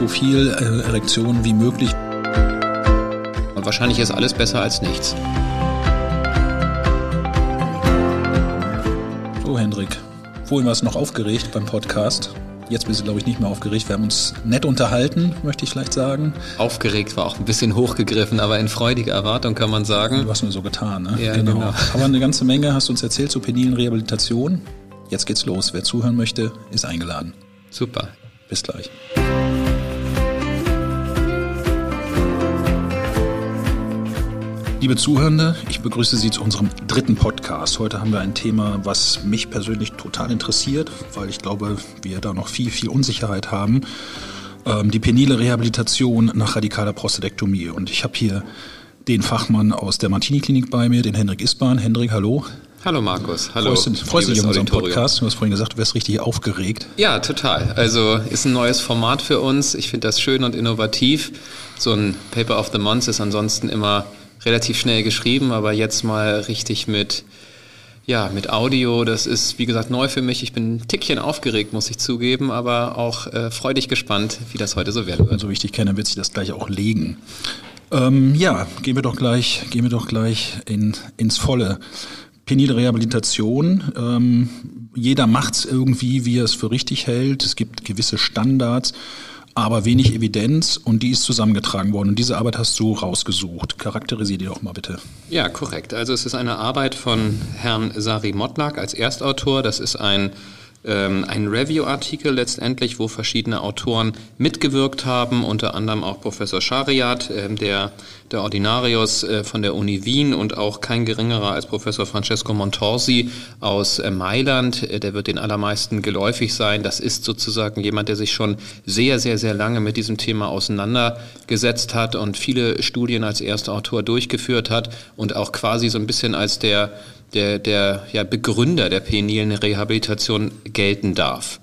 so viel äh, Erektion wie möglich. Und wahrscheinlich ist alles besser als nichts. So, Hendrik, vorhin warst du noch aufgeregt beim Podcast. Jetzt bist du, glaube ich, nicht mehr aufgeregt. Wir haben uns nett unterhalten, möchte ich vielleicht sagen. Aufgeregt war auch ein bisschen hochgegriffen, aber in freudiger Erwartung kann man sagen. Du hast nur so getan, ne? Ja, genau. genau. Aber eine ganze Menge hast du uns erzählt zur penilen Rehabilitation. Jetzt geht's los. Wer zuhören möchte, ist eingeladen. Super. Bis gleich. Liebe Zuhörende, ich begrüße Sie zu unserem dritten Podcast. Heute haben wir ein Thema, was mich persönlich total interessiert, weil ich glaube, wir da noch viel, viel Unsicherheit haben. Ähm, die penile Rehabilitation nach radikaler Prostatektomie. Und ich habe hier den Fachmann aus der Martini-Klinik bei mir, den Hendrik Isbahn. Hendrik, hallo. Hallo Markus, hallo. Freust, du, dich auf unseren Podcast? Du hast vorhin gesagt, du wärst richtig aufgeregt. Ja, total. Also ist ein neues Format für uns. Ich finde das schön und innovativ. So ein Paper of the Month ist ansonsten immer relativ schnell geschrieben, aber jetzt mal richtig mit, ja, mit Audio. Das ist, wie gesagt, neu für mich. Ich bin ein Tickchen aufgeregt, muss ich zugeben, aber auch äh, freudig gespannt, wie das heute so werden wird. So wie ich dich kenne, wird sich das gleich auch legen. Ähm, ja, gehen wir doch gleich, gehen wir doch gleich in, ins Volle. Penile Rehabilitation. Ähm, jeder macht es irgendwie, wie er es für richtig hält. Es gibt gewisse Standards aber wenig Evidenz und die ist zusammengetragen worden. Und diese Arbeit hast du rausgesucht. Charakterisiere die doch mal bitte. Ja, korrekt. Also es ist eine Arbeit von Herrn Sari Motlak als Erstautor. Das ist ein ähm, ein Review-Artikel letztendlich, wo verschiedene Autoren mitgewirkt haben, unter anderem auch Professor Schariat, äh, der, der Ordinarius äh, von der Uni Wien und auch kein geringerer als Professor Francesco Montorsi aus äh, Mailand. Äh, der wird den allermeisten geläufig sein. Das ist sozusagen jemand, der sich schon sehr, sehr, sehr lange mit diesem Thema auseinandergesetzt hat und viele Studien als erster Autor durchgeführt hat und auch quasi so ein bisschen als der der, der ja, Begründer der penilen Rehabilitation gelten darf.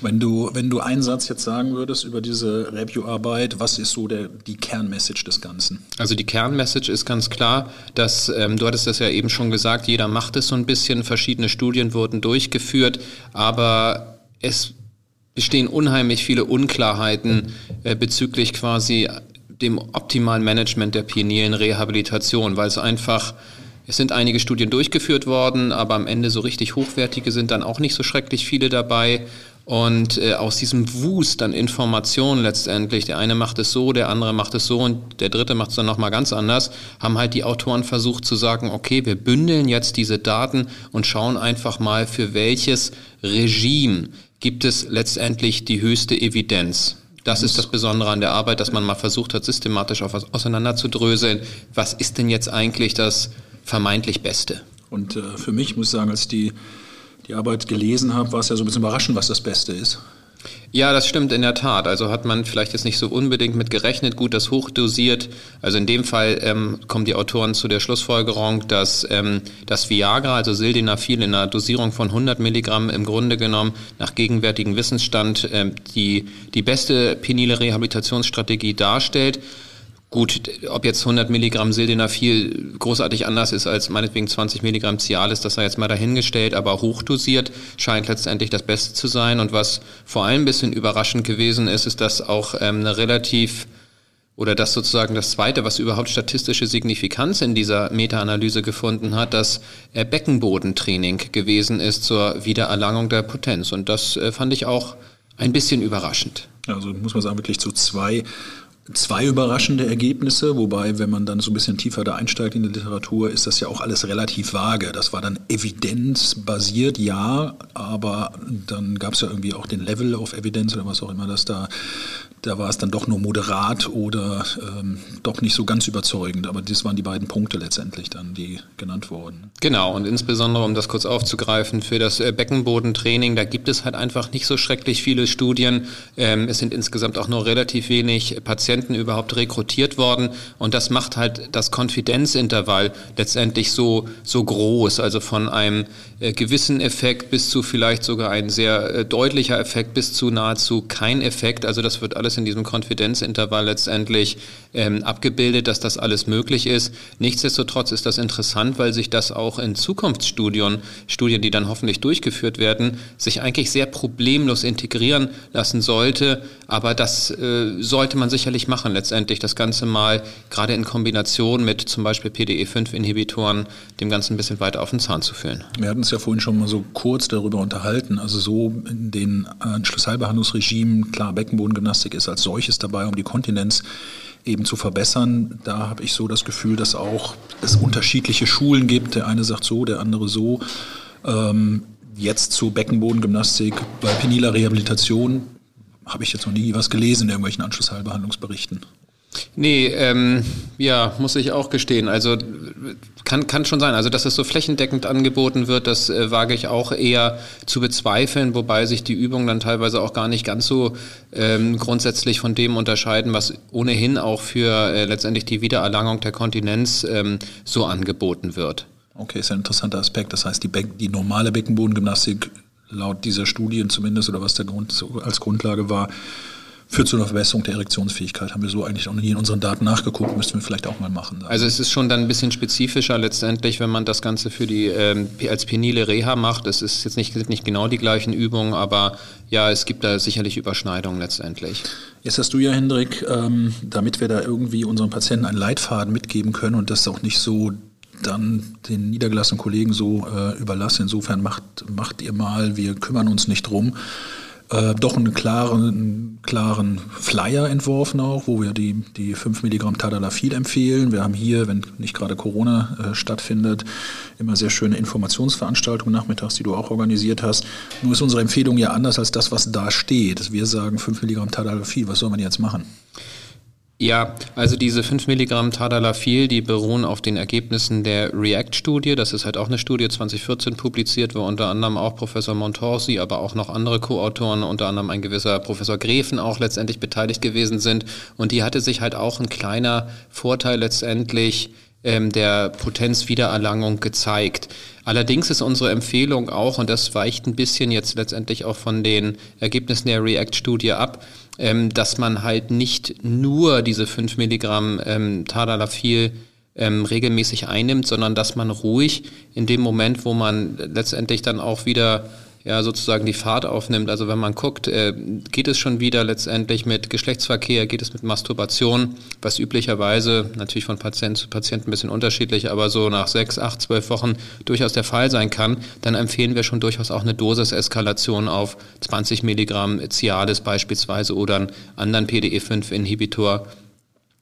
Wenn du, wenn du einen Satz jetzt sagen würdest über diese Review-Arbeit, was ist so der, die Kernmessage des Ganzen? Also die Kernmessage ist ganz klar, dass, ähm, du hattest das ja eben schon gesagt, jeder macht es so ein bisschen, verschiedene Studien wurden durchgeführt, aber es bestehen unheimlich viele Unklarheiten äh, bezüglich quasi dem optimalen Management der penilen Rehabilitation, weil es einfach es sind einige Studien durchgeführt worden, aber am Ende so richtig hochwertige sind dann auch nicht so schrecklich viele dabei. Und äh, aus diesem Wust an Informationen letztendlich, der eine macht es so, der andere macht es so und der dritte macht es dann nochmal ganz anders, haben halt die Autoren versucht zu sagen, okay, wir bündeln jetzt diese Daten und schauen einfach mal, für welches Regime gibt es letztendlich die höchste Evidenz. Das ist das Besondere an der Arbeit, dass man mal versucht hat, systematisch auf was auseinanderzudröseln. Was ist denn jetzt eigentlich das vermeintlich Beste. Und äh, für mich muss ich sagen, als ich die, die Arbeit gelesen habe, war es ja so ein bisschen überraschend, was das Beste ist. Ja, das stimmt in der Tat. Also hat man vielleicht jetzt nicht so unbedingt mit gerechnet, gut, das hochdosiert. Also in dem Fall ähm, kommen die Autoren zu der Schlussfolgerung, dass ähm, das Viagra, also Sildenafil in einer Dosierung von 100 Milligramm im Grunde genommen nach gegenwärtigem Wissensstand ähm, die, die beste penile Rehabilitationsstrategie darstellt. Gut, ob jetzt 100 Milligramm Sildenafil großartig anders ist als meinetwegen 20 Milligramm Cialis, das sei jetzt mal dahingestellt, aber hochdosiert scheint letztendlich das Beste zu sein. Und was vor allem ein bisschen überraschend gewesen ist, ist, dass auch ähm, eine relativ oder das sozusagen das zweite, was überhaupt statistische Signifikanz in dieser Meta-Analyse gefunden hat, dass äh, Beckenbodentraining gewesen ist zur Wiedererlangung der Potenz. Und das äh, fand ich auch ein bisschen überraschend. Also muss man sagen, wirklich zu zwei zwei überraschende Ergebnisse, wobei, wenn man dann so ein bisschen tiefer da einsteigt in die Literatur, ist das ja auch alles relativ vage. Das war dann evidenzbasiert, ja, aber dann gab es ja irgendwie auch den Level of Evidence oder was auch immer das da da war es dann doch nur moderat oder ähm, doch nicht so ganz überzeugend. Aber das waren die beiden Punkte letztendlich dann, die genannt wurden. Genau, und insbesondere, um das kurz aufzugreifen, für das äh, Beckenbodentraining, da gibt es halt einfach nicht so schrecklich viele Studien. Ähm, es sind insgesamt auch nur relativ wenig Patienten überhaupt rekrutiert worden. Und das macht halt das Konfidenzintervall letztendlich so, so groß. Also von einem äh, gewissen Effekt bis zu vielleicht sogar ein sehr äh, deutlicher Effekt bis zu nahezu kein Effekt. Also das wird alles alles in diesem Konfidenzintervall letztendlich ähm, abgebildet, dass das alles möglich ist. Nichtsdestotrotz ist das interessant, weil sich das auch in Zukunftsstudien, Studien, die dann hoffentlich durchgeführt werden, sich eigentlich sehr problemlos integrieren lassen sollte. Aber das äh, sollte man sicherlich machen, letztendlich das Ganze mal gerade in Kombination mit zum Beispiel PDE5-Inhibitoren dem Ganzen ein bisschen weiter auf den Zahn zu führen. Wir hatten es ja vorhin schon mal so kurz darüber unterhalten. Also so in den äh, Schlüsselbehandlungsregimen, klar, Beckenbodengymnastik ist als solches dabei, um die Kontinenz eben zu verbessern. Da habe ich so das Gefühl, dass auch es unterschiedliche Schulen gibt. Der eine sagt so, der andere so. Ähm, jetzt zu Beckenbodengymnastik bei peniler Rehabilitation habe ich jetzt noch nie was gelesen in irgendwelchen Anschlussheilbehandlungsberichten. Nee, ähm, ja, muss ich auch gestehen. Also kann, kann schon sein. Also dass es so flächendeckend angeboten wird, das äh, wage ich auch eher zu bezweifeln, wobei sich die Übungen dann teilweise auch gar nicht ganz so ähm, grundsätzlich von dem unterscheiden, was ohnehin auch für äh, letztendlich die Wiedererlangung der Kontinenz ähm, so angeboten wird. Okay, ist ein interessanter Aspekt. Das heißt, die, Be die normale Beckenbodengymnastik laut dieser Studien zumindest oder was der Grund als Grundlage war, führt zu einer Verbesserung der Erektionsfähigkeit. Haben wir so eigentlich auch nie in unseren Daten nachgeguckt, müssten wir vielleicht auch mal machen. Also es ist schon dann ein bisschen spezifischer letztendlich, wenn man das Ganze für die ähm, als penile Reha macht. Es ist jetzt nicht, nicht genau die gleichen Übungen, aber ja, es gibt da sicherlich Überschneidungen letztendlich. Jetzt hast du ja, Hendrik, ähm, damit wir da irgendwie unseren Patienten einen Leitfaden mitgeben können und das auch nicht so dann den niedergelassenen Kollegen so äh, überlassen. Insofern macht, macht ihr mal, wir kümmern uns nicht drum äh, doch einen klaren, einen klaren Flyer entworfen auch, wo wir die, die 5 Milligramm Tadalafil empfehlen. Wir haben hier, wenn nicht gerade Corona äh, stattfindet, immer sehr schöne Informationsveranstaltungen nachmittags, die du auch organisiert hast. Nur ist unsere Empfehlung ja anders als das, was da steht. Wir sagen 5 Milligramm Tadalafil, was soll man jetzt machen? Ja, also diese 5 Milligramm Tadalafil, die beruhen auf den Ergebnissen der REACT-Studie. Das ist halt auch eine Studie 2014 publiziert, wo unter anderem auch Professor Montorsi, aber auch noch andere Co-Autoren, unter anderem ein gewisser Professor Grefen auch letztendlich beteiligt gewesen sind. Und die hatte sich halt auch ein kleiner Vorteil letztendlich ähm, der Potenzwiedererlangung gezeigt. Allerdings ist unsere Empfehlung auch, und das weicht ein bisschen jetzt letztendlich auch von den Ergebnissen der REACT-Studie ab, ähm, dass man halt nicht nur diese 5 Milligramm ähm, Tadalafil ähm, regelmäßig einnimmt, sondern dass man ruhig in dem Moment, wo man letztendlich dann auch wieder ja sozusagen die Fahrt aufnimmt. Also wenn man guckt, äh, geht es schon wieder letztendlich mit Geschlechtsverkehr, geht es mit Masturbation, was üblicherweise natürlich von Patient zu Patient ein bisschen unterschiedlich, aber so nach sechs, acht, zwölf Wochen durchaus der Fall sein kann, dann empfehlen wir schon durchaus auch eine Dosiseskalation auf 20 Milligramm Cialis beispielsweise oder einen anderen PDE5-Inhibitor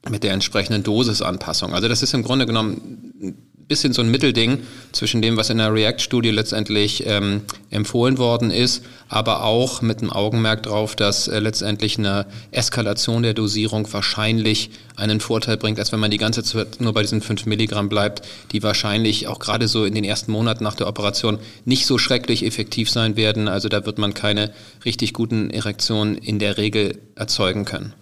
mit der entsprechenden Dosisanpassung. Also das ist im Grunde genommen bisschen so ein Mittelding zwischen dem, was in der React-Studie letztendlich ähm, empfohlen worden ist, aber auch mit einem Augenmerk darauf, dass äh, letztendlich eine Eskalation der Dosierung wahrscheinlich einen Vorteil bringt, als wenn man die ganze Zeit nur bei diesen 5 Milligramm bleibt, die wahrscheinlich auch gerade so in den ersten Monaten nach der Operation nicht so schrecklich effektiv sein werden. Also da wird man keine richtig guten Erektionen in der Regel erzeugen können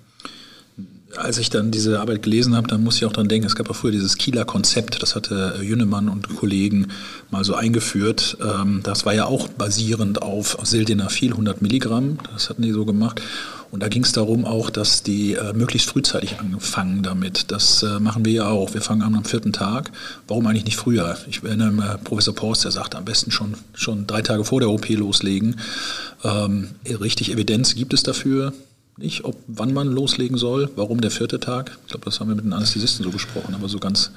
als ich dann diese Arbeit gelesen habe, dann muss ich auch dran denken, es gab ja früher dieses Kieler Konzept, das hatte Jünnemann und Kollegen mal so eingeführt. Ähm, das war ja auch basierend auf Sildenafil 100 Milligramm, das hatten die so gemacht. Und da ging es darum auch, dass die äh, möglichst frühzeitig anfangen damit. Das äh, machen wir ja auch. Wir fangen an am vierten Tag. Warum eigentlich nicht früher? Ich erinnere mich, Professor Post, der sagte, am besten schon, schon drei Tage vor der OP loslegen. Ähm, richtig Evidenz gibt es dafür nicht, ob wann man loslegen soll, warum der vierte Tag. Ich glaube, das haben wir mit den Anästhesisten so besprochen, aber so ganz,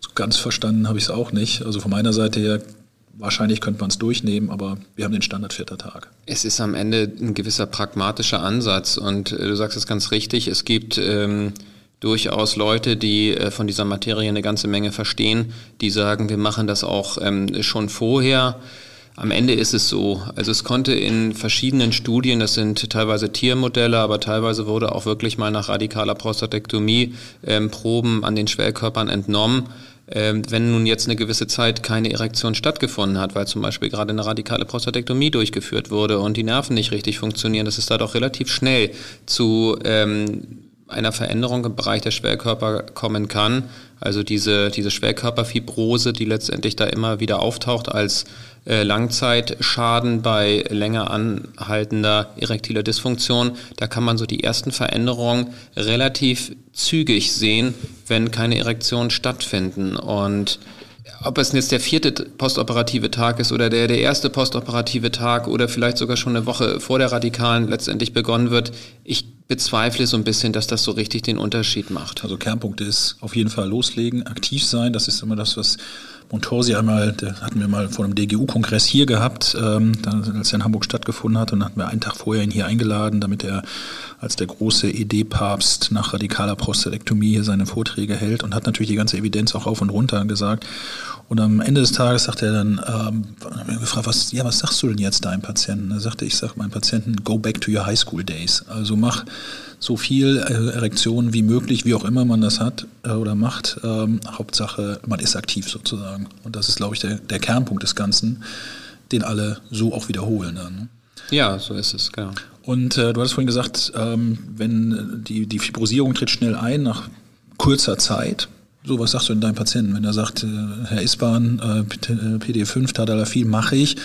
so ganz verstanden habe ich es auch nicht. Also von meiner Seite her, wahrscheinlich könnte man es durchnehmen, aber wir haben den Standard vierter Tag. Es ist am Ende ein gewisser pragmatischer Ansatz und äh, du sagst es ganz richtig, es gibt ähm, durchaus Leute, die äh, von dieser Materie eine ganze Menge verstehen, die sagen, wir machen das auch ähm, schon vorher. Am Ende ist es so. Also es konnte in verschiedenen Studien, das sind teilweise Tiermodelle, aber teilweise wurde auch wirklich mal nach radikaler Prostatektomie ähm, Proben an den Schwellkörpern entnommen. Ähm, wenn nun jetzt eine gewisse Zeit keine Erektion stattgefunden hat, weil zum Beispiel gerade eine radikale Prostatektomie durchgeführt wurde und die Nerven nicht richtig funktionieren, das ist da doch relativ schnell zu ähm, einer Veränderung im Bereich der Schwellkörper kommen kann. Also diese, diese Schwellkörperfibrose, die letztendlich da immer wieder auftaucht als äh, Langzeitschaden bei länger anhaltender erektiler Dysfunktion. Da kann man so die ersten Veränderungen relativ zügig sehen, wenn keine Erektionen stattfinden. Und ob es jetzt der vierte postoperative Tag ist oder der, der erste postoperative Tag oder vielleicht sogar schon eine Woche vor der Radikalen letztendlich begonnen wird, ich bezweifle so ein bisschen, dass das so richtig den Unterschied macht. Also Kernpunkt ist auf jeden Fall loslegen, aktiv sein. Das ist immer das, was Montorsi einmal, der hatten wir mal vor einem DGU-Kongress hier gehabt, ähm, als er in Hamburg stattgefunden hat. Und dann hatten wir einen Tag vorher ihn hier eingeladen, damit er als der große ED-Papst nach radikaler Prostatektomie hier seine Vorträge hält und hat natürlich die ganze Evidenz auch auf und runter gesagt. Und am Ende des Tages sagt er dann, ähm, gefragt, was, ja, was sagst du denn jetzt deinem Patienten? Er sagte, ich sage meinem Patienten, go back to your high school days. Also mach so viel äh, Erektion wie möglich, wie auch immer man das hat äh, oder macht. Ähm, Hauptsache, man ist aktiv sozusagen. Und das ist, glaube ich, der, der Kernpunkt des Ganzen, den alle so auch wiederholen dann. Ne? Ja, so ist es, genau. Und äh, du hast vorhin gesagt, ähm, wenn die, die Fibrosierung tritt schnell ein nach kurzer Zeit. So, was sagst du denn deinem Patienten, wenn er sagt, äh, Herr Isbahn, äh, PD5, Tadalafil mache ich,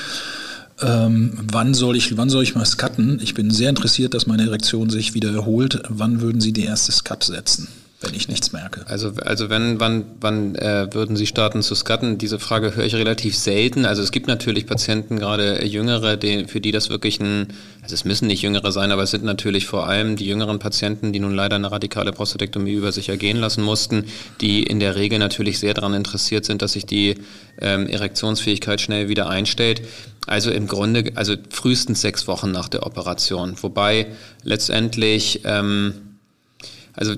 ähm, wann soll ich, wann soll ich mal scutten? Ich bin sehr interessiert, dass meine Erektion sich wieder erholt. Wann würden Sie die erste Scut setzen? wenn ich nichts merke. Also, also wenn, wann, wann äh, würden Sie starten zu scutten? Diese Frage höre ich relativ selten. Also es gibt natürlich Patienten, gerade Jüngere, die, für die das wirklich ein, also es müssen nicht Jüngere sein, aber es sind natürlich vor allem die jüngeren Patienten, die nun leider eine radikale Prostatektomie über sich ergehen lassen mussten, die in der Regel natürlich sehr daran interessiert sind, dass sich die ähm, Erektionsfähigkeit schnell wieder einstellt. Also im Grunde, also frühestens sechs Wochen nach der Operation. Wobei letztendlich, ähm, also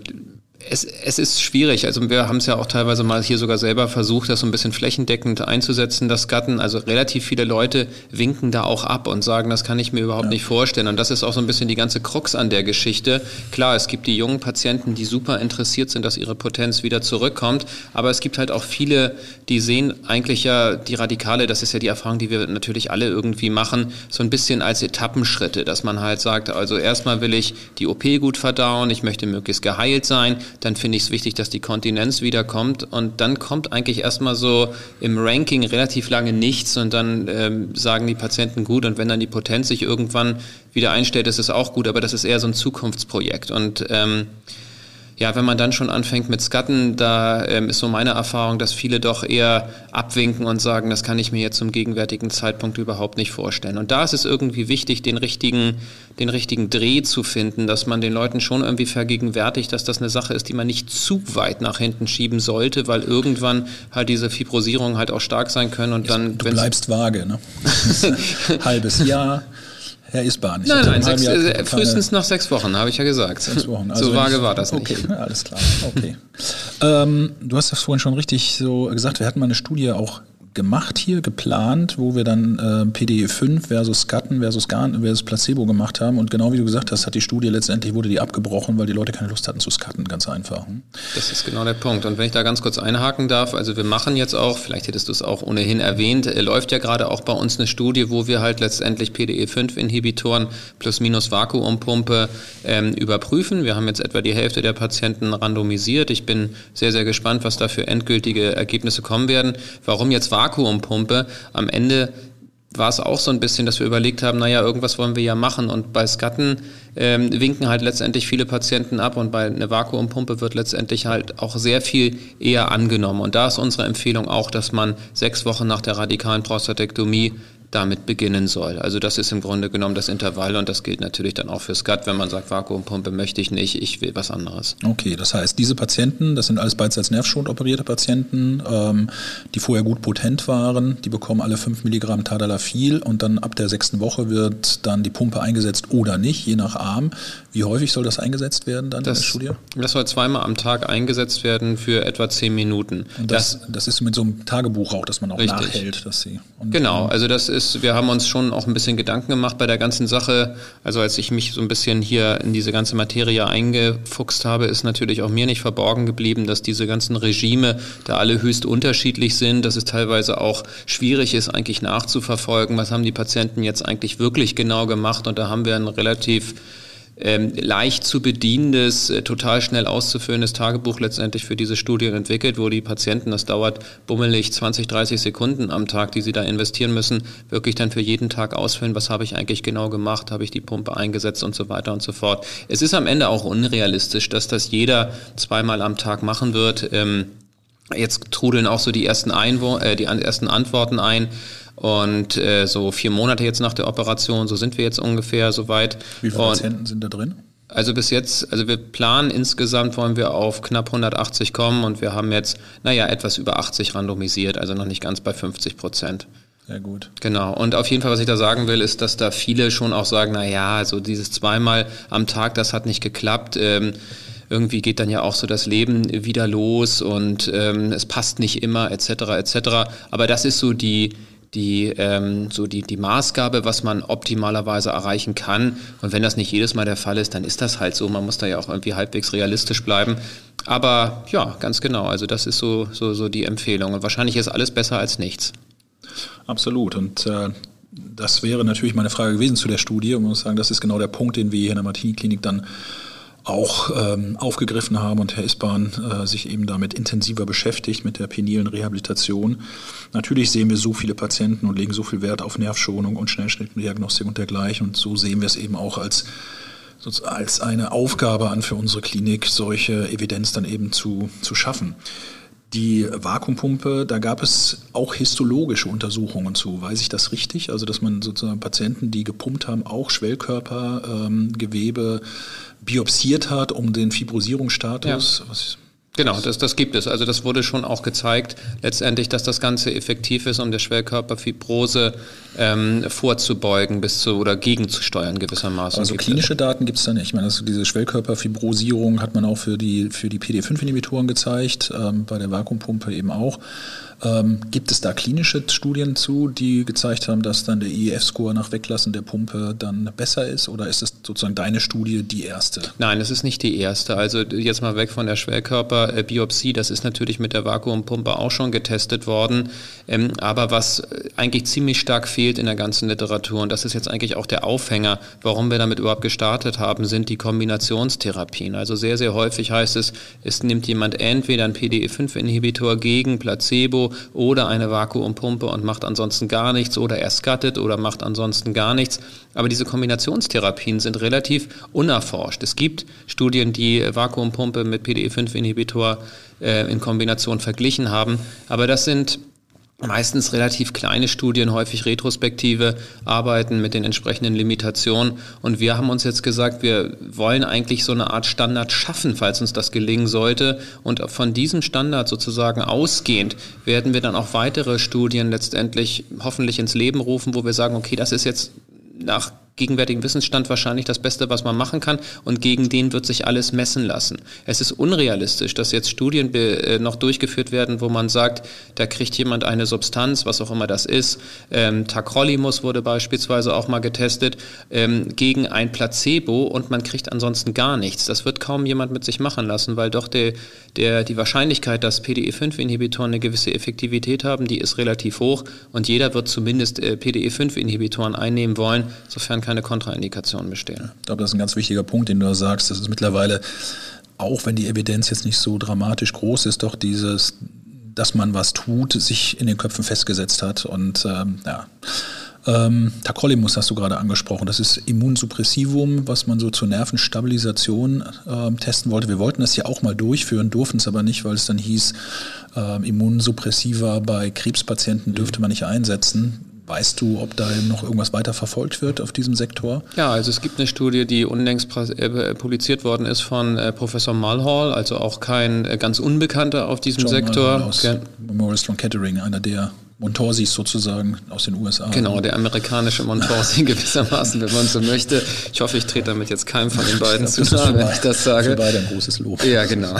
es, es ist schwierig. Also wir haben es ja auch teilweise mal hier sogar selber versucht, das so ein bisschen flächendeckend einzusetzen, das Gatten. Also relativ viele Leute winken da auch ab und sagen, das kann ich mir überhaupt ja. nicht vorstellen. Und das ist auch so ein bisschen die ganze Krux an der Geschichte. Klar, es gibt die jungen Patienten, die super interessiert sind, dass ihre Potenz wieder zurückkommt. Aber es gibt halt auch viele, die sehen eigentlich ja die Radikale, das ist ja die Erfahrung, die wir natürlich alle irgendwie machen, so ein bisschen als Etappenschritte, dass man halt sagt, also erstmal will ich die OP gut verdauen, ich möchte möglichst geheilt sein, dann finde ich es wichtig, dass die Kontinenz wiederkommt. Und dann kommt eigentlich erstmal so im Ranking relativ lange nichts und dann ähm, sagen die Patienten gut. Und wenn dann die Potenz sich irgendwann wieder einstellt, ist es auch gut. Aber das ist eher so ein Zukunftsprojekt. Und ähm, ja, wenn man dann schon anfängt mit Scutten, da ähm, ist so meine Erfahrung, dass viele doch eher abwinken und sagen, das kann ich mir jetzt zum gegenwärtigen Zeitpunkt überhaupt nicht vorstellen. Und da ist es irgendwie wichtig, den richtigen, den richtigen Dreh zu finden, dass man den Leuten schon irgendwie vergegenwärtigt, dass das eine Sache ist, die man nicht zu weit nach hinten schieben sollte, weil irgendwann halt diese Fibrosierung halt auch stark sein können und dann. Du bleibst vage, ne? Halbes Jahr. Herr Isbahn. Ich nein, nein, sechs, äh, frühestens nach sechs Wochen, habe ich ja gesagt. Sechs Wochen. Also so vage war das nicht. Okay, alles klar. Okay. ähm, du hast das vorhin schon richtig so gesagt. Wir hatten mal eine Studie auch gemacht hier, geplant, wo wir dann äh, PDE 5 versus Scatten versus, Garn, versus Placebo gemacht haben. Und genau wie du gesagt hast, hat die Studie letztendlich wurde die abgebrochen, weil die Leute keine Lust hatten zu scatten, ganz einfach. Das ist genau der Punkt. Und wenn ich da ganz kurz einhaken darf, also wir machen jetzt auch, vielleicht hättest du es auch ohnehin erwähnt, äh, läuft ja gerade auch bei uns eine Studie, wo wir halt letztendlich PDE 5 Inhibitoren plus minus Vakuumpumpe ähm, überprüfen. Wir haben jetzt etwa die Hälfte der Patienten randomisiert. Ich bin sehr, sehr gespannt, was da für endgültige Ergebnisse kommen werden. Warum jetzt Vakuum? Vakuumpumpe. Am Ende war es auch so ein bisschen, dass wir überlegt haben, naja, irgendwas wollen wir ja machen. Und bei Skatten ähm, winken halt letztendlich viele Patienten ab und bei einer Vakuumpumpe wird letztendlich halt auch sehr viel eher angenommen. Und da ist unsere Empfehlung auch, dass man sechs Wochen nach der radikalen Prostatektomie damit beginnen soll. Also das ist im Grunde genommen das Intervall und das gilt natürlich dann auch für SCAT, wenn man sagt, Vakuumpumpe möchte ich nicht, ich will was anderes. Okay, das heißt, diese Patienten, das sind alles beidseits nervschonend operierte Patienten, ähm, die vorher gut potent waren, die bekommen alle 5 Milligramm Tadalafil und dann ab der sechsten Woche wird dann die Pumpe eingesetzt oder nicht, je nach Arm. Wie häufig soll das eingesetzt werden dann das, in der Studie? Das soll zweimal am Tag eingesetzt werden für etwa 10 Minuten. Das, das, das ist mit so einem Tagebuch auch, dass man auch richtig. nachhält, dass sie. genau, also das ist wir haben uns schon auch ein bisschen Gedanken gemacht bei der ganzen Sache. Also als ich mich so ein bisschen hier in diese ganze Materie eingefuchst habe, ist natürlich auch mir nicht verborgen geblieben, dass diese ganzen Regime da alle höchst unterschiedlich sind, dass es teilweise auch schwierig ist, eigentlich nachzuverfolgen, was haben die Patienten jetzt eigentlich wirklich genau gemacht. Und da haben wir ein relativ ähm, leicht zu bedienendes, äh, total schnell auszufüllendes Tagebuch letztendlich für diese Studien entwickelt, wo die Patienten, das dauert bummelig 20, 30 Sekunden am Tag, die sie da investieren müssen, wirklich dann für jeden Tag ausfüllen, was habe ich eigentlich genau gemacht, habe ich die Pumpe eingesetzt und so weiter und so fort. Es ist am Ende auch unrealistisch, dass das jeder zweimal am Tag machen wird. Ähm, Jetzt trudeln auch so die ersten, Einwo äh, die ersten Antworten ein. Und äh, so vier Monate jetzt nach der Operation, so sind wir jetzt ungefähr soweit. Wie viele Patienten sind da drin? Also bis jetzt, also wir planen insgesamt wollen wir auf knapp 180 kommen und wir haben jetzt, naja, etwas über 80 randomisiert, also noch nicht ganz bei 50 Prozent. Sehr gut. Genau. Und auf jeden Fall, was ich da sagen will, ist, dass da viele schon auch sagen, na ja, also dieses zweimal am Tag, das hat nicht geklappt. Ähm, irgendwie geht dann ja auch so das Leben wieder los und ähm, es passt nicht immer etc. etc. Aber das ist so die die ähm, so die die Maßgabe, was man optimalerweise erreichen kann. Und wenn das nicht jedes Mal der Fall ist, dann ist das halt so. Man muss da ja auch irgendwie halbwegs realistisch bleiben. Aber ja, ganz genau. Also das ist so so so die Empfehlung. Und wahrscheinlich ist alles besser als nichts. Absolut. Und äh das wäre natürlich meine Frage gewesen zu der Studie. Und ich muss sagen, das ist genau der Punkt, den wir hier in der Martini-Klinik dann auch ähm, aufgegriffen haben und Herr Isbahn äh, sich eben damit intensiver beschäftigt, mit der penilen Rehabilitation. Natürlich sehen wir so viele Patienten und legen so viel Wert auf Nervschonung und Schnellschnittdiagnostik und dergleichen. Und so sehen wir es eben auch als, als eine Aufgabe an für unsere Klinik, solche Evidenz dann eben zu, zu schaffen. Die Vakuumpumpe, da gab es auch histologische Untersuchungen zu. Weiß ich das richtig? Also, dass man sozusagen Patienten, die gepumpt haben, auch Schwellkörpergewebe ähm, biopsiert hat, um den Fibrosierungsstatus. Ja. Genau, das, das gibt es. Also das wurde schon auch gezeigt, letztendlich, dass das Ganze effektiv ist, um der Schwellkörperfibrose ähm, vorzubeugen bis zu oder gegenzusteuern gewissermaßen. Also klinische es. Daten gibt es da nicht. Ich meine, also diese Schwellkörperfibrosierung hat man auch für die, für die PD5-Inhibitoren gezeigt, ähm, bei der Vakuumpumpe eben auch. Ähm, gibt es da klinische Studien zu, die gezeigt haben, dass dann der IEF-Score nach Weglassen der Pumpe dann besser ist? Oder ist es sozusagen deine Studie die erste? Nein, es ist nicht die erste. Also jetzt mal weg von der Schwellkörperbiopsie. Das ist natürlich mit der Vakuumpumpe auch schon getestet worden. Ähm, aber was eigentlich ziemlich stark fehlt in der ganzen Literatur, und das ist jetzt eigentlich auch der Aufhänger, warum wir damit überhaupt gestartet haben, sind die Kombinationstherapien. Also sehr, sehr häufig heißt es, es nimmt jemand entweder einen PDE5-Inhibitor gegen Placebo oder eine Vakuumpumpe und macht ansonsten gar nichts oder er skattet oder macht ansonsten gar nichts. Aber diese Kombinationstherapien sind relativ unerforscht. Es gibt Studien, die Vakuumpumpe mit PDE5-Inhibitor äh, in Kombination verglichen haben, aber das sind meistens relativ kleine Studien, häufig retrospektive Arbeiten mit den entsprechenden Limitationen. Und wir haben uns jetzt gesagt, wir wollen eigentlich so eine Art Standard schaffen, falls uns das gelingen sollte. Und von diesem Standard sozusagen ausgehend werden wir dann auch weitere Studien letztendlich hoffentlich ins Leben rufen, wo wir sagen, okay, das ist jetzt nach gegenwärtigen Wissensstand wahrscheinlich das Beste, was man machen kann und gegen den wird sich alles messen lassen. Es ist unrealistisch, dass jetzt Studien äh, noch durchgeführt werden, wo man sagt, da kriegt jemand eine Substanz, was auch immer das ist. Ähm, Tacrolimus wurde beispielsweise auch mal getestet ähm, gegen ein Placebo und man kriegt ansonsten gar nichts. Das wird kaum jemand mit sich machen lassen, weil doch der, der, die Wahrscheinlichkeit, dass PDE5-Inhibitoren eine gewisse Effektivität haben, die ist relativ hoch und jeder wird zumindest äh, PDE5-Inhibitoren einnehmen wollen, sofern keine Kontraindikationen bestehen. Ich glaube, das ist ein ganz wichtiger Punkt, den du da sagst. Das ist mittlerweile, auch wenn die Evidenz jetzt nicht so dramatisch groß ist, doch dieses, dass man was tut, sich in den Köpfen festgesetzt hat. Und ähm, ja. Ähm, Tacrolimus hast du gerade angesprochen. Das ist Immunsuppressivum, was man so zur Nervenstabilisation äh, testen wollte. Wir wollten das ja auch mal durchführen, durften es aber nicht, weil es dann hieß, äh, Immunsuppressiva bei Krebspatienten dürfte man nicht einsetzen. Weißt du, ob da noch irgendwas weiter verfolgt wird auf diesem Sektor? Ja, also es gibt eine Studie, die unlängst äh, publiziert worden ist von äh, Professor Mulhall, also auch kein äh, ganz Unbekannter auf diesem John Sektor. Mulhall aus Memorial Sloan Kettering, einer der Montorsis sozusagen aus den USA. Genau, der amerikanische Montorsi gewissermaßen, wenn man so möchte. Ich hoffe, ich trete damit jetzt keinem von den beiden zu nahe, wenn ich das sage. Für beide ein großes Lob. Ja, genau.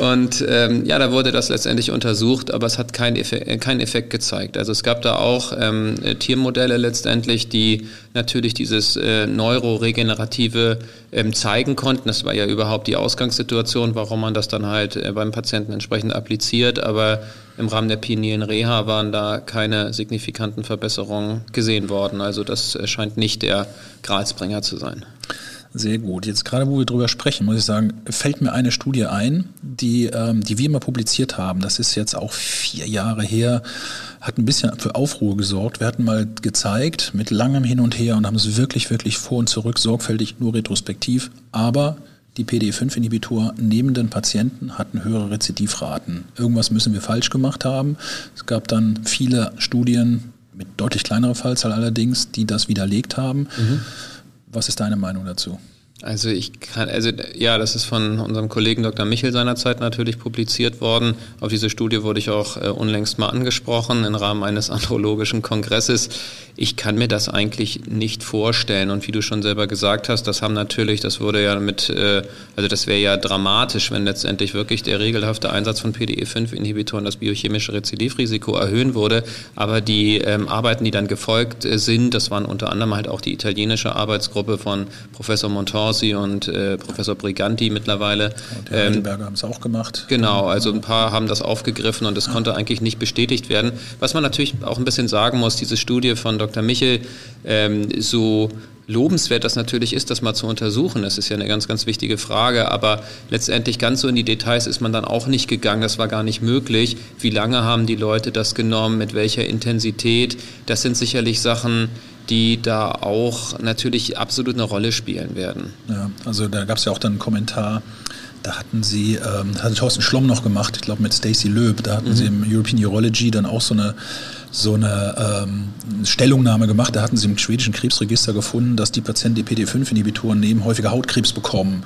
Und ähm, ja, da wurde das letztendlich untersucht, aber es hat keinen Effekt, keinen Effekt gezeigt. Also es gab da auch ähm, Tiermodelle letztendlich, die natürlich dieses äh, Neuroregenerative ähm, zeigen konnten. Das war ja überhaupt die Ausgangssituation, warum man das dann halt äh, beim Patienten entsprechend appliziert. Aber im Rahmen der penilen Reha waren da keine signifikanten Verbesserungen gesehen worden. Also das scheint nicht der Gralsbringer zu sein. Sehr gut. Jetzt gerade, wo wir drüber sprechen, muss ich sagen, fällt mir eine Studie ein, die, ähm, die wir mal publiziert haben. Das ist jetzt auch vier Jahre her, hat ein bisschen für Aufruhr gesorgt. Wir hatten mal gezeigt, mit langem Hin und Her und haben es wirklich, wirklich vor und zurück, sorgfältig, nur retrospektiv, aber die PDE5-Inhibitor nehmenden Patienten hatten höhere Rezidivraten. Irgendwas müssen wir falsch gemacht haben. Es gab dann viele Studien mit deutlich kleinerer Fallzahl allerdings, die das widerlegt haben. Mhm. Was ist deine Meinung dazu? Also ich kann, also ja, das ist von unserem Kollegen Dr. Michel seinerzeit natürlich publiziert worden. Auf diese Studie wurde ich auch äh, unlängst mal angesprochen im Rahmen eines andrologischen Kongresses. Ich kann mir das eigentlich nicht vorstellen. Und wie du schon selber gesagt hast, das haben natürlich, das wurde ja mit, äh, also das wäre ja dramatisch, wenn letztendlich wirklich der regelhafte Einsatz von PDE5-Inhibitoren das biochemische Rezidivrisiko erhöhen würde. Aber die ähm, Arbeiten, die dann gefolgt äh, sind, das waren unter anderem halt auch die italienische Arbeitsgruppe von Professor Montor Corsi und äh, Professor Briganti mittlerweile. Und Herr ähm, haben es auch gemacht. Genau, also ein paar haben das aufgegriffen und es ja. konnte eigentlich nicht bestätigt werden. Was man natürlich auch ein bisschen sagen muss, diese Studie von Dr. Michel, ähm, so lobenswert das natürlich ist, das mal zu untersuchen. Das ist ja eine ganz, ganz wichtige Frage. Aber letztendlich ganz so in die Details ist man dann auch nicht gegangen. Das war gar nicht möglich. Wie lange haben die Leute das genommen? Mit welcher Intensität? Das sind sicherlich Sachen, die da auch natürlich absolut eine Rolle spielen werden. Ja, also da gab es ja auch dann einen Kommentar, da hatten sie, ähm, hatte Thorsten Schlomm noch gemacht, ich glaube mit Stacey Löb, da hatten mhm. sie im European Urology dann auch so eine so eine ähm, Stellungnahme gemacht. Da hatten sie im schwedischen Krebsregister gefunden, dass die Patienten, die PD5-Inhibitoren nehmen, häufiger Hautkrebs bekommen.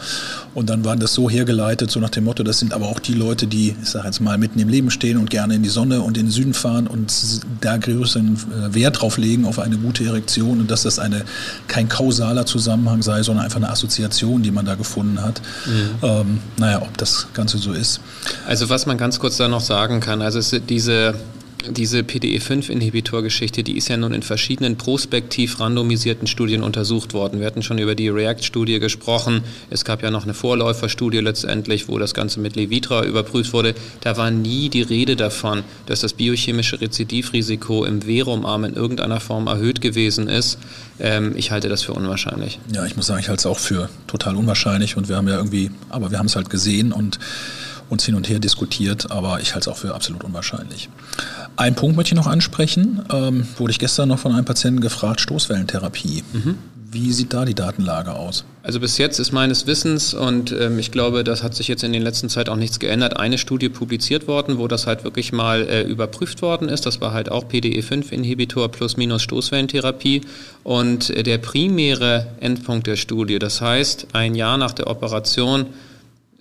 Und dann waren das so hergeleitet, so nach dem Motto, das sind aber auch die Leute, die, ich sage jetzt mal, mitten im Leben stehen und gerne in die Sonne und in den Süden fahren und da größeren äh, Wert drauf legen auf eine gute Erektion und dass das eine, kein kausaler Zusammenhang sei, sondern einfach eine Assoziation, die man da gefunden hat. Mhm. Ähm, naja, ob das Ganze so ist. Also was man ganz kurz da noch sagen kann, also es diese diese PDE5-Inhibitor-Geschichte, die ist ja nun in verschiedenen prospektiv randomisierten Studien untersucht worden. Wir hatten schon über die REACT-Studie gesprochen. Es gab ja noch eine Vorläuferstudie letztendlich, wo das Ganze mit Levitra überprüft wurde. Da war nie die Rede davon, dass das biochemische Rezidivrisiko im Verumarm in irgendeiner Form erhöht gewesen ist. Ähm, ich halte das für unwahrscheinlich. Ja, ich muss sagen, ich halte es auch für total unwahrscheinlich und wir haben ja irgendwie, aber wir haben es halt gesehen und uns hin und her diskutiert, aber ich halte es auch für absolut unwahrscheinlich. Ein Punkt möchte ich noch ansprechen, ähm, wurde ich gestern noch von einem Patienten gefragt, Stoßwellentherapie. Mhm. Wie sieht da die Datenlage aus? Also bis jetzt ist meines Wissens, und ähm, ich glaube, das hat sich jetzt in den letzten Zeit auch nichts geändert, eine Studie publiziert worden, wo das halt wirklich mal äh, überprüft worden ist. Das war halt auch PDE5-Inhibitor plus minus Stoßwellentherapie. Und äh, der primäre Endpunkt der Studie, das heißt ein Jahr nach der Operation,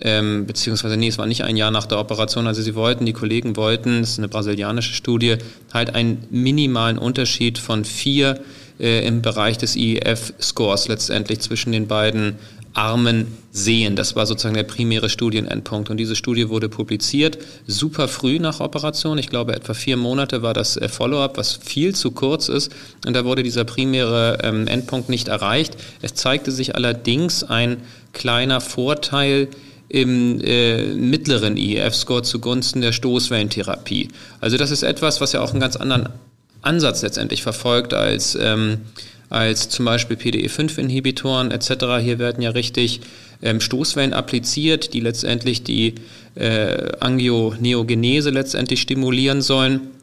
ähm, beziehungsweise nee, es war nicht ein Jahr nach der Operation, also sie wollten, die Kollegen wollten, das ist eine brasilianische Studie, halt einen minimalen Unterschied von vier äh, im Bereich des IEF-Scores letztendlich zwischen den beiden Armen sehen. Das war sozusagen der primäre Studienendpunkt. Und diese Studie wurde publiziert, super früh nach Operation. Ich glaube, etwa vier Monate war das äh, Follow-up, was viel zu kurz ist. Und da wurde dieser primäre ähm, Endpunkt nicht erreicht. Es zeigte sich allerdings ein kleiner Vorteil im äh, mittleren IEF-Score zugunsten der Stoßwellentherapie. Also das ist etwas, was ja auch einen ganz anderen Ansatz letztendlich verfolgt als, ähm, als zum Beispiel PDE5-Inhibitoren etc. Hier werden ja richtig ähm, Stoßwellen appliziert, die letztendlich die äh, Angioneogenese letztendlich stimulieren sollen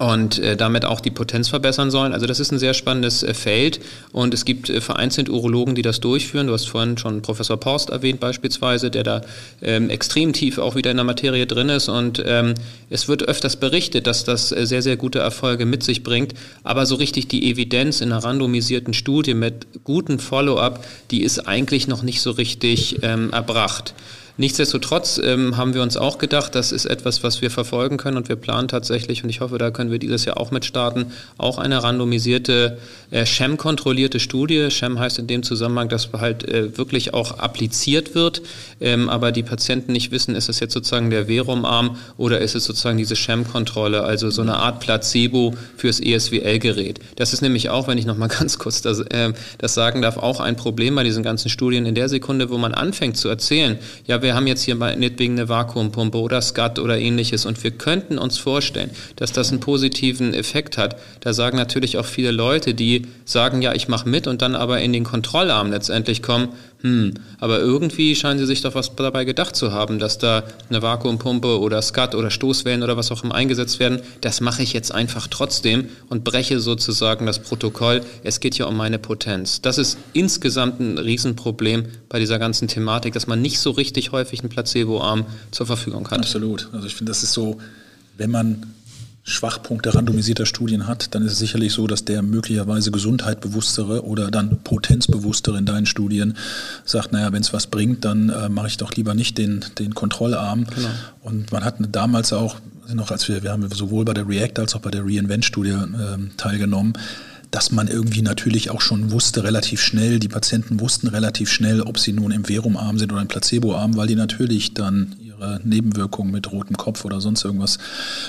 und äh, damit auch die Potenz verbessern sollen. Also das ist ein sehr spannendes äh, Feld und es gibt äh, vereinzelt Urologen, die das durchführen. Du hast vorhin schon Professor Porst erwähnt beispielsweise, der da ähm, extrem tief auch wieder in der Materie drin ist und ähm, es wird öfters berichtet, dass das äh, sehr, sehr gute Erfolge mit sich bringt, aber so richtig die Evidenz in einer randomisierten Studie mit gutem Follow-up, die ist eigentlich noch nicht so richtig ähm, erbracht. Nichtsdestotrotz ähm, haben wir uns auch gedacht, das ist etwas, was wir verfolgen können und wir planen tatsächlich, und ich hoffe, da können wir dieses Jahr auch mit starten, auch eine randomisierte, äh, Sham-kontrollierte Studie. Sham heißt in dem Zusammenhang, dass halt äh, wirklich auch appliziert wird, ähm, aber die Patienten nicht wissen, ist es jetzt sozusagen der Verumarm oder ist es sozusagen diese Sham-Kontrolle, also so eine Art Placebo fürs ESWL-Gerät. Das ist nämlich auch, wenn ich nochmal ganz kurz das, äh, das sagen darf, auch ein Problem bei diesen ganzen Studien in der Sekunde, wo man anfängt zu erzählen, ja, wir haben jetzt hier meinetwegen eine Vakuumpumpe oder SCAT oder ähnliches und wir könnten uns vorstellen, dass das einen positiven Effekt hat. Da sagen natürlich auch viele Leute, die sagen, ja, ich mache mit und dann aber in den Kontrollarm letztendlich kommen, hm, aber irgendwie scheinen sie sich doch was dabei gedacht zu haben, dass da eine Vakuumpumpe oder Skat oder Stoßwellen oder was auch immer eingesetzt werden. Das mache ich jetzt einfach trotzdem und breche sozusagen das Protokoll. Es geht ja um meine Potenz. Das ist insgesamt ein Riesenproblem bei dieser ganzen Thematik, dass man nicht so richtig häufig einen Placeboarm zur Verfügung hat. Absolut. Also ich finde, das ist so, wenn man Schwachpunkte randomisierter Studien hat, dann ist es sicherlich so, dass der möglicherweise gesundheitbewusstere oder dann potenzbewusstere in deinen Studien sagt, naja, wenn es was bringt, dann äh, mache ich doch lieber nicht den, den Kontrollarm. Genau. Und man hat damals auch, noch als wir, wir haben sowohl bei der React als auch bei der Reinvent-Studie äh, teilgenommen, dass man irgendwie natürlich auch schon wusste, relativ schnell, die Patienten wussten relativ schnell, ob sie nun im Verumarm sind oder im Placeboarm, weil die natürlich dann ihre Nebenwirkungen mit rotem Kopf oder sonst irgendwas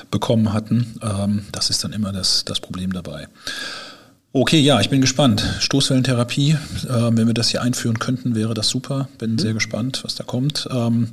bekommen hatten. Ähm, das ist dann immer das, das Problem dabei. Okay, ja, ich bin gespannt. Stoßwellentherapie, äh, wenn wir das hier einführen könnten, wäre das super. Bin mhm. sehr gespannt, was da kommt. Ähm,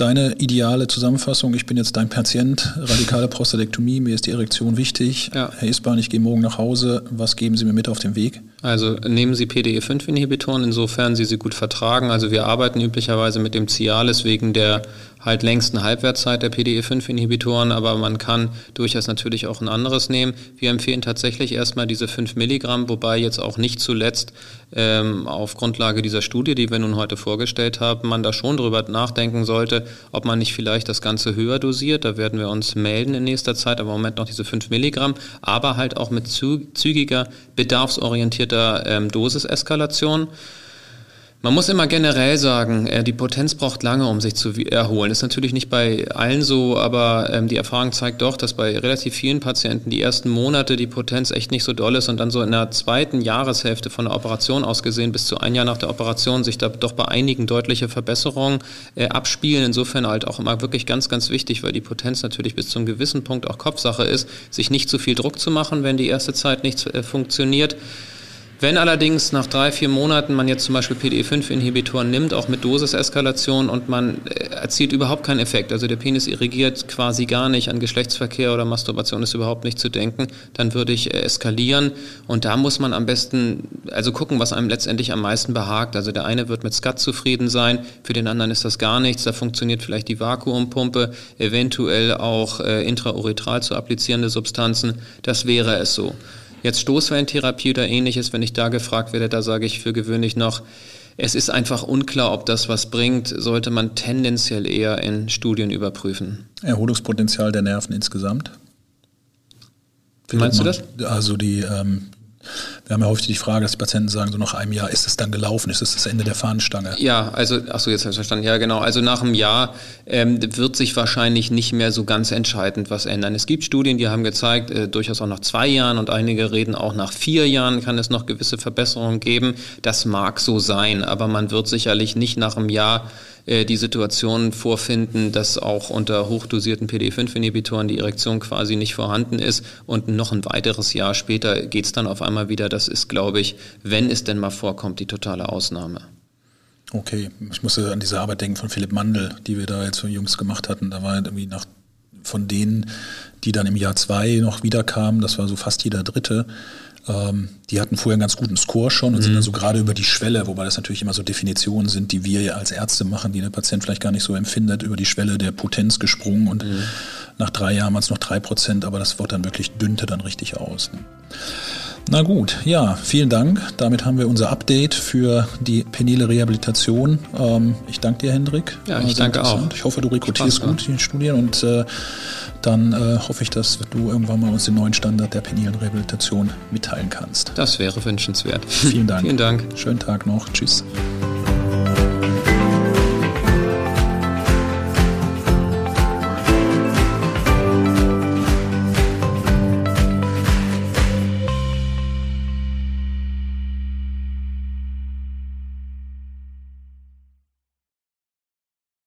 deine ideale Zusammenfassung, ich bin jetzt dein Patient, radikale Prostatektomie, mir ist die Erektion wichtig. Ja. Herr Isbahn, ich gehe morgen nach Hause. Was geben Sie mir mit auf den Weg? Also nehmen Sie PDE5-Inhibitoren, insofern Sie sie gut vertragen. Also wir arbeiten üblicherweise mit dem Cialis wegen der halt längsten Halbwertszeit der PDE5-Inhibitoren, aber man kann durchaus natürlich auch ein anderes nehmen. Wir empfehlen tatsächlich erstmal diese 5 Milligramm, wobei jetzt auch nicht zuletzt ähm, auf Grundlage dieser Studie, die wir nun heute vorgestellt haben, man da schon drüber nachdenken sollte, ob man nicht vielleicht das Ganze höher dosiert. Da werden wir uns melden in nächster Zeit, aber im Moment noch diese 5 Milligramm, aber halt auch mit zügiger, bedarfsorientierter ähm, Dosiseskalation. Man muss immer generell sagen, äh, die Potenz braucht lange, um sich zu erholen. Ist natürlich nicht bei allen so, aber ähm, die Erfahrung zeigt doch, dass bei relativ vielen Patienten die ersten Monate die Potenz echt nicht so doll ist und dann so in der zweiten Jahreshälfte von der Operation aus gesehen bis zu ein Jahr nach der Operation sich da doch bei einigen deutliche Verbesserungen äh, abspielen. Insofern halt auch immer wirklich ganz, ganz wichtig, weil die Potenz natürlich bis zu einem gewissen Punkt auch Kopfsache ist, sich nicht zu viel Druck zu machen, wenn die erste Zeit nicht äh, funktioniert. Wenn allerdings nach drei, vier Monaten man jetzt zum Beispiel PDE5-Inhibitoren nimmt, auch mit Dosiseskalation und man äh, erzielt überhaupt keinen Effekt, also der Penis irrigiert quasi gar nicht, an Geschlechtsverkehr oder Masturbation ist überhaupt nicht zu denken, dann würde ich äh, eskalieren und da muss man am besten also gucken, was einem letztendlich am meisten behagt. Also der eine wird mit Skat zufrieden sein, für den anderen ist das gar nichts, da funktioniert vielleicht die Vakuumpumpe, eventuell auch äh, intrauretral zu applizierende Substanzen, das wäre es so. Jetzt Stoßwellentherapie oder ähnliches, wenn ich da gefragt werde, da sage ich für gewöhnlich noch, es ist einfach unklar, ob das was bringt, sollte man tendenziell eher in Studien überprüfen. Erholungspotenzial der Nerven insgesamt? Wie meinst du das? Also die ähm, wir haben ja häufig die Frage, dass die Patienten sagen, so nach einem Jahr ist es dann gelaufen, ist es das Ende der Fahnenstange? Ja, also, ach so, jetzt habe ich verstanden. Ja, genau. Also nach einem Jahr ähm, wird sich wahrscheinlich nicht mehr so ganz entscheidend was ändern. Es gibt Studien, die haben gezeigt, äh, durchaus auch nach zwei Jahren und einige reden auch nach vier Jahren kann es noch gewisse Verbesserungen geben. Das mag so sein, aber man wird sicherlich nicht nach einem Jahr äh, die Situation vorfinden, dass auch unter hochdosierten PD5-Inhibitoren die Erektion quasi nicht vorhanden ist und noch ein weiteres Jahr später geht es dann auf einmal wieder. Das ist, glaube ich, wenn es denn mal vorkommt, die totale Ausnahme. Okay, ich musste an diese Arbeit denken von Philipp Mandel, die wir da jetzt für Jungs gemacht hatten. Da war irgendwie nach von denen, die dann im Jahr zwei noch wiederkamen, das war so fast jeder Dritte, ähm, die hatten vorher einen ganz guten Score schon und mhm. sind dann so gerade über die Schwelle, wobei das natürlich immer so Definitionen sind, die wir ja als Ärzte machen, die der Patient vielleicht gar nicht so empfindet, über die Schwelle der Potenz gesprungen und mhm. nach drei Jahren waren es noch drei Prozent, aber das Wort dann wirklich dünnte dann richtig aus. Ne? Na gut, ja, vielen Dank. Damit haben wir unser Update für die penile Rehabilitation. Ähm, ich danke dir, Hendrik. Ja, ich danke auch. Ich hoffe, du rekrutierst gut in den Studien und äh, dann äh, hoffe ich, dass du irgendwann mal uns den neuen Standard der penilen Rehabilitation mitteilen kannst. Das wäre wünschenswert. Vielen Dank. Vielen Dank. Schönen Tag noch. Tschüss.